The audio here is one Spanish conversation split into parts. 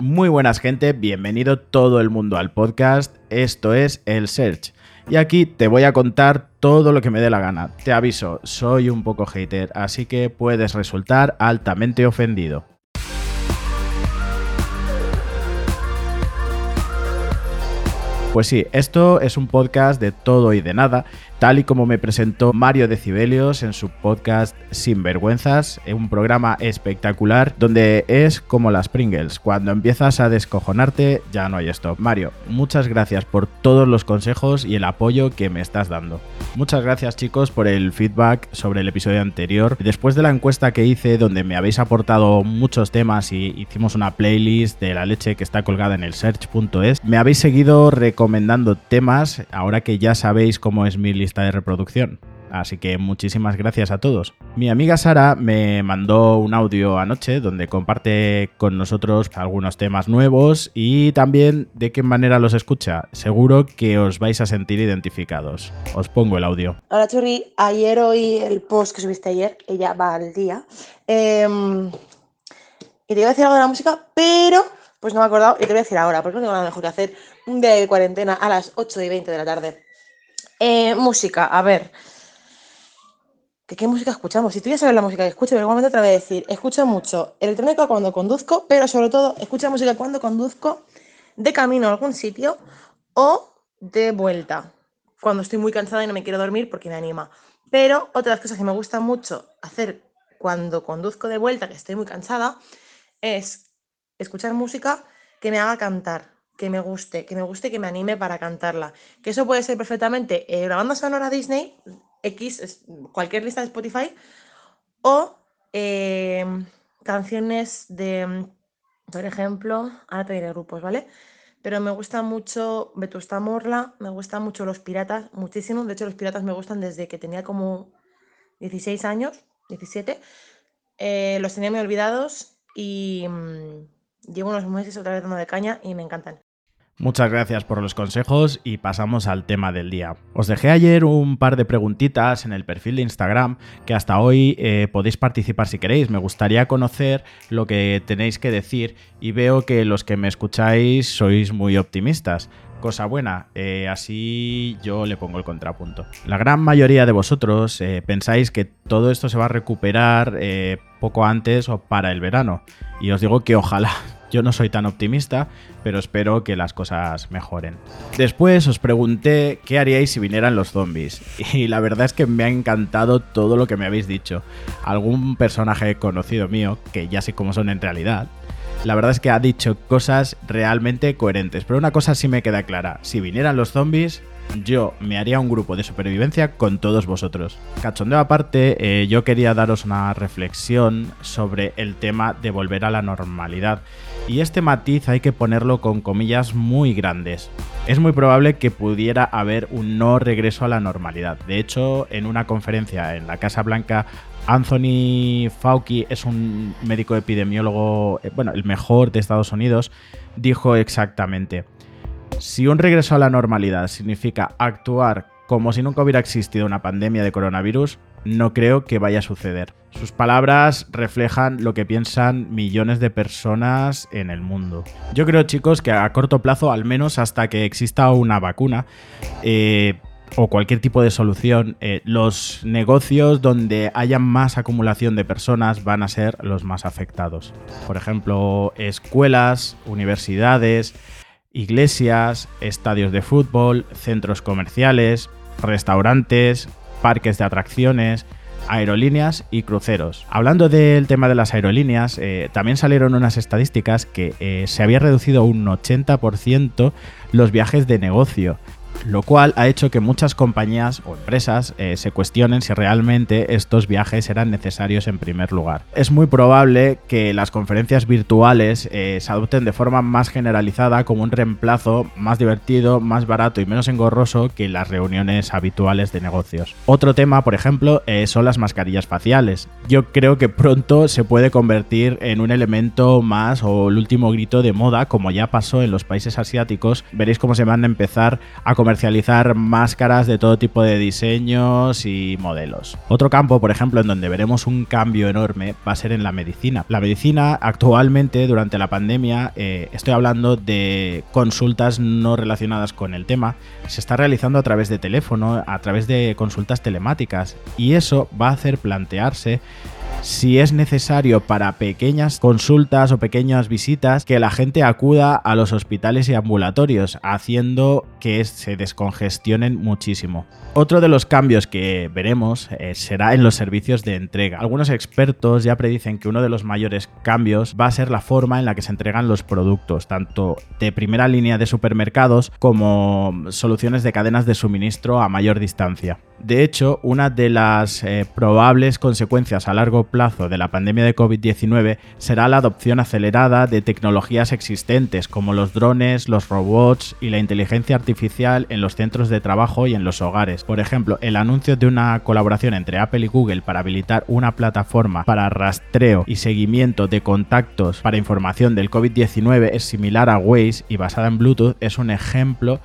Muy buenas gente, bienvenido todo el mundo al podcast. Esto es El Search. Y aquí te voy a contar todo lo que me dé la gana. Te aviso, soy un poco hater, así que puedes resultar altamente ofendido. Pues sí, esto es un podcast de todo y de nada, tal y como me presentó Mario Decibelios en su podcast Sin Vergüenzas, un programa espectacular donde es como las Pringles, cuando empiezas a descojonarte ya no hay stop. Mario, muchas gracias por todos los consejos y el apoyo que me estás dando. Muchas gracias chicos por el feedback sobre el episodio anterior. Después de la encuesta que hice donde me habéis aportado muchos temas y hicimos una playlist de la leche que está colgada en el search.es, me habéis seguido recomendando temas ahora que ya sabéis cómo es mi lista de reproducción. Así que muchísimas gracias a todos. Mi amiga Sara me mandó un audio anoche donde comparte con nosotros algunos temas nuevos y también de qué manera los escucha. Seguro que os vais a sentir identificados. Os pongo el audio. Hola Churri, ayer oí el post que subiste ayer, ella va al día. Em, y te iba a decir algo de la música, pero pues no me he acordado y te voy a decir ahora, porque no tengo nada mejor que hacer de cuarentena a las 8 y 20 de la tarde. Eh, música, a ver. ¿Qué, ¿Qué música escuchamos? Si tú ya sabes la música que escucho, pero igualmente te voy a decir, escucho mucho electrónica cuando conduzco, pero sobre todo escucho música cuando conduzco de camino a algún sitio o de vuelta, cuando estoy muy cansada y no me quiero dormir porque me anima. Pero otra de las cosas que me gusta mucho hacer cuando conduzco de vuelta, que estoy muy cansada, es escuchar música que me haga cantar, que me guste, que me guste, que me anime para cantarla. Que eso puede ser perfectamente eh, una banda sonora Disney, X, cualquier lista de Spotify, o eh, canciones de, por ejemplo, ahora te diré grupos, ¿vale? Pero me gusta mucho Vetusta Morla, me gustan mucho Los Piratas, muchísimo. De hecho, Los Piratas me gustan desde que tenía como 16 años, 17. Eh, los tenía muy olvidados y mm, llevo unos meses otra vez dando de caña y me encantan. Muchas gracias por los consejos y pasamos al tema del día. Os dejé ayer un par de preguntitas en el perfil de Instagram que hasta hoy eh, podéis participar si queréis. Me gustaría conocer lo que tenéis que decir y veo que los que me escucháis sois muy optimistas. Cosa buena, eh, así yo le pongo el contrapunto. La gran mayoría de vosotros eh, pensáis que todo esto se va a recuperar poco antes o para el verano. Y os digo que ojalá. Yo no soy tan optimista, pero espero que las cosas mejoren. Después os pregunté qué haríais si vinieran los zombies. Y la verdad es que me ha encantado todo lo que me habéis dicho. Algún personaje conocido mío, que ya sé cómo son en realidad, la verdad es que ha dicho cosas realmente coherentes. Pero una cosa sí me queda clara. Si vinieran los zombies, yo me haría un grupo de supervivencia con todos vosotros. Cachondeo aparte, eh, yo quería daros una reflexión sobre el tema de volver a la normalidad. Y este matiz hay que ponerlo con comillas muy grandes. Es muy probable que pudiera haber un no regreso a la normalidad. De hecho, en una conferencia en la Casa Blanca Anthony Fauci es un médico epidemiólogo, eh, bueno, el mejor de Estados Unidos, dijo exactamente, si un regreso a la normalidad significa actuar como si nunca hubiera existido una pandemia de coronavirus, no creo que vaya a suceder. Sus palabras reflejan lo que piensan millones de personas en el mundo. Yo creo, chicos, que a corto plazo, al menos hasta que exista una vacuna, eh, o cualquier tipo de solución, eh, los negocios donde haya más acumulación de personas van a ser los más afectados. Por ejemplo, escuelas, universidades, iglesias, estadios de fútbol, centros comerciales, restaurantes, parques de atracciones, aerolíneas y cruceros. Hablando del tema de las aerolíneas, eh, también salieron unas estadísticas que eh, se había reducido un 80% los viajes de negocio lo cual ha hecho que muchas compañías o empresas eh, se cuestionen si realmente estos viajes eran necesarios en primer lugar. Es muy probable que las conferencias virtuales eh, se adopten de forma más generalizada como un reemplazo más divertido, más barato y menos engorroso que las reuniones habituales de negocios. Otro tema, por ejemplo, eh, son las mascarillas faciales. Yo creo que pronto se puede convertir en un elemento más o el último grito de moda, como ya pasó en los países asiáticos. Veréis cómo se van a empezar a comercializar comercializar máscaras de todo tipo de diseños y modelos. Otro campo, por ejemplo, en donde veremos un cambio enorme va a ser en la medicina. La medicina actualmente, durante la pandemia, eh, estoy hablando de consultas no relacionadas con el tema, se está realizando a través de teléfono, a través de consultas telemáticas y eso va a hacer plantearse si es necesario para pequeñas consultas o pequeñas visitas que la gente acuda a los hospitales y ambulatorios, haciendo que se descongestionen muchísimo. Otro de los cambios que veremos eh, será en los servicios de entrega. Algunos expertos ya predicen que uno de los mayores cambios va a ser la forma en la que se entregan los productos, tanto de primera línea de supermercados como soluciones de cadenas de suministro a mayor distancia. De hecho, una de las eh, probables consecuencias a largo plazo de la pandemia de COVID-19 será la adopción acelerada de tecnologías existentes como los drones, los robots y la inteligencia artificial en los centros de trabajo y en los hogares. Por ejemplo, el anuncio de una colaboración entre Apple y Google para habilitar una plataforma para rastreo y seguimiento de contactos para información del COVID-19 es similar a Waze y basada en Bluetooth es un ejemplo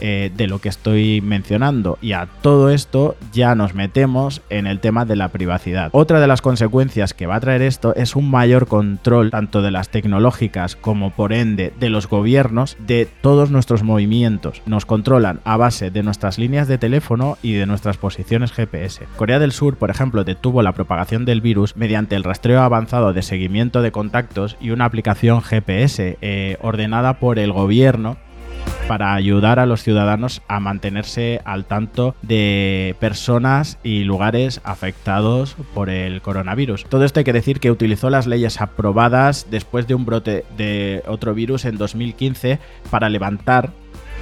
eh, de lo que estoy mencionando. Y a todo esto ya nos metemos en el tema de la privacidad. Otra de las consecuencias que va a traer esto es un mayor control tanto de las tecnológicas como por ende de los gobiernos de todos nuestros movimientos. Nos controlan a base de nuestras líneas de teléfono y de nuestras posiciones GPS. Corea del Sur, por ejemplo, detuvo la propagación del virus mediante el rastreo avanzado de seguimiento de contactos y una aplicación GPS eh, ordenada por el gobierno para ayudar a los ciudadanos a mantenerse al tanto de personas y lugares afectados por el coronavirus. Todo esto hay que decir que utilizó las leyes aprobadas después de un brote de otro virus en 2015 para levantar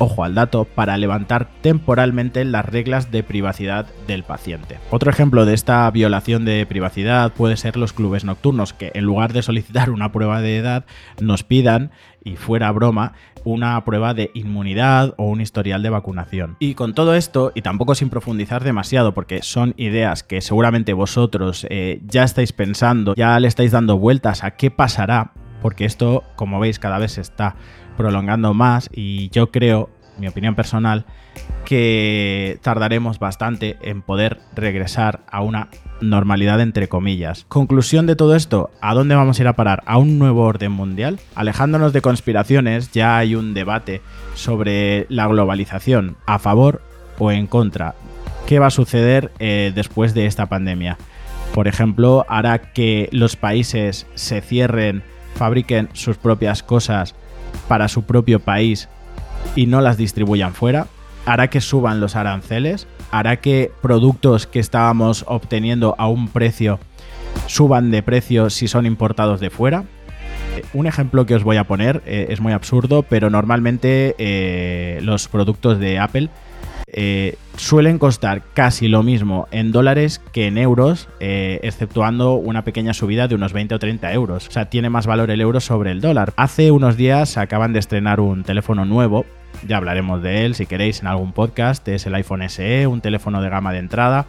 ojo al dato, para levantar temporalmente las reglas de privacidad del paciente. Otro ejemplo de esta violación de privacidad puede ser los clubes nocturnos, que en lugar de solicitar una prueba de edad, nos pidan y fuera broma, una prueba de inmunidad o un historial de vacunación. Y con todo esto, y tampoco sin profundizar demasiado, porque son ideas que seguramente vosotros eh, ya estáis pensando, ya le estáis dando vueltas a qué pasará, porque esto, como veis, cada vez está prolongando más y yo creo, mi opinión personal, que tardaremos bastante en poder regresar a una normalidad entre comillas. Conclusión de todo esto, ¿a dónde vamos a ir a parar? ¿A un nuevo orden mundial? Alejándonos de conspiraciones, ya hay un debate sobre la globalización, a favor o en contra. ¿Qué va a suceder eh, después de esta pandemia? Por ejemplo, hará que los países se cierren, fabriquen sus propias cosas para su propio país y no las distribuyan fuera, hará que suban los aranceles, hará que productos que estábamos obteniendo a un precio suban de precio si son importados de fuera. Eh, un ejemplo que os voy a poner eh, es muy absurdo, pero normalmente eh, los productos de Apple suelen costar casi lo mismo en dólares que en euros, exceptuando una pequeña subida de unos 20 o 30 euros. O sea, tiene más valor el euro sobre el dólar. Hace unos días acaban de estrenar un teléfono nuevo ya hablaremos de él si queréis en algún podcast. Es el iPhone SE, un teléfono de gama de entrada.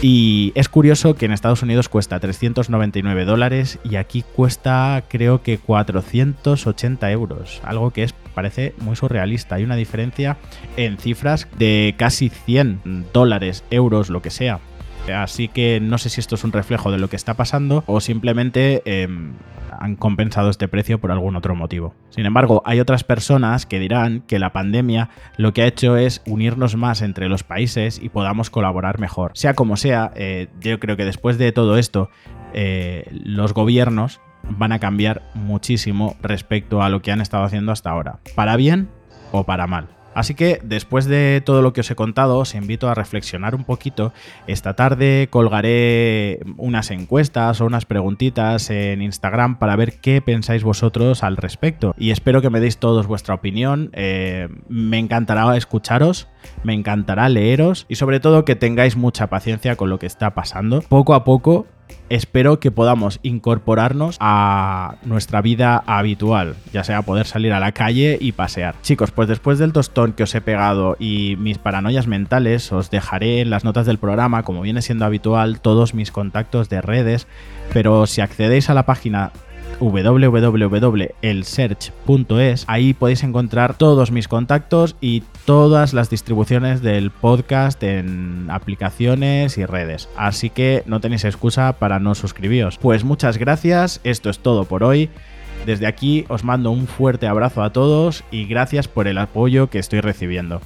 Y es curioso que en Estados Unidos cuesta 399 dólares y aquí cuesta creo que 480 euros. Algo que es, parece muy surrealista. Hay una diferencia en cifras de casi 100 dólares, euros, lo que sea. Así que no sé si esto es un reflejo de lo que está pasando o simplemente em, han compensado este precio por algún otro motivo. Sin embargo, hay otras personas que dirán que la pandemia lo que ha hecho es unirnos más entre los países y podamos colaborar mejor. Sea como sea, eh, yo creo que después de todo esto, eh, los gobiernos van a cambiar muchísimo respecto a lo que han estado haciendo hasta ahora, para bien o para mal. Así que después de todo lo que os he contado, os invito a reflexionar un poquito. Esta tarde colgaré unas encuestas o unas preguntitas en Instagram para ver qué pensáis vosotros al respecto. Y espero que me deis todos vuestra opinión. Eh, me encantará escucharos, me encantará leeros y sobre todo que tengáis mucha paciencia con lo que está pasando. Poco a poco espero que podamos incorporarnos a nuestra vida habitual, ya sea poder salir a la calle y pasear. Chicos, pues después del tostón que os he pegado y mis paranoias mentales, os dejaré en las notas del programa, como viene siendo habitual, todos mis contactos de redes, pero si accedéis a la página www.elsearch.es. Ahí podéis encontrar todos mis contactos y todas las distribuciones del podcast en aplicaciones y redes. Así que no tenéis excusa para no suscribiros. Pues muchas gracias, esto es todo por hoy. Desde aquí os mando un fuerte abrazo a todos y gracias por el apoyo que estoy recibiendo.